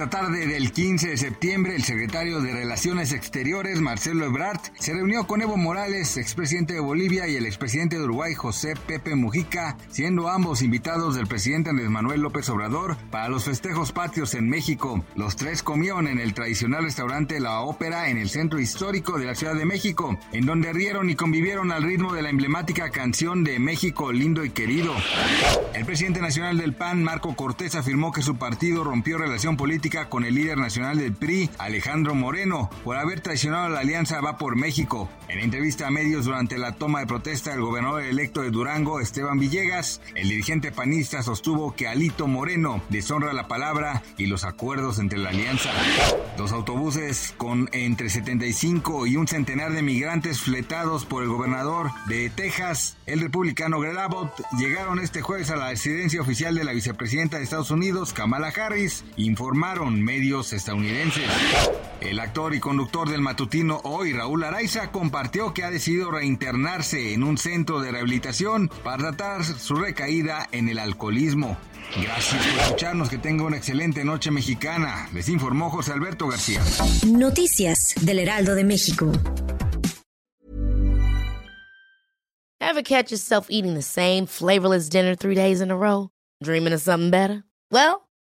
Esta tarde del 15 de septiembre, el secretario de Relaciones Exteriores, Marcelo Ebrard, se reunió con Evo Morales, expresidente de Bolivia, y el expresidente de Uruguay, José Pepe Mujica, siendo ambos invitados del presidente Andrés Manuel López Obrador para los festejos patrios en México. Los tres comieron en el tradicional restaurante La Ópera en el centro histórico de la Ciudad de México, en donde rieron y convivieron al ritmo de la emblemática canción de México lindo y querido. El presidente nacional del PAN, Marco Cortés, afirmó que su partido rompió relación política con el líder nacional del PRI, Alejandro Moreno, por haber traicionado la alianza Va por México. En entrevista a medios durante la toma de protesta del gobernador electo de Durango, Esteban Villegas, el dirigente panista sostuvo que Alito Moreno deshonra la palabra y los acuerdos entre la alianza. Dos autobuses con entre 75 y un centenar de migrantes fletados por el gobernador de Texas, el republicano Greg Abbott, llegaron este jueves a la residencia oficial de la vicepresidenta de Estados Unidos, Kamala Harris, informaron medios estadounidenses. El actor y conductor del matutino Hoy, Raúl Araiza, compartió que ha decidido reinternarse en un centro de rehabilitación para tratar su recaída en el alcoholismo. Gracias por escucharnos, que tenga una excelente noche mexicana. Les informó José Alberto García. Noticias del Heraldo de México. Ever catch yourself eating the same flavorless dinner three days in a row? Dreaming of something better? Well,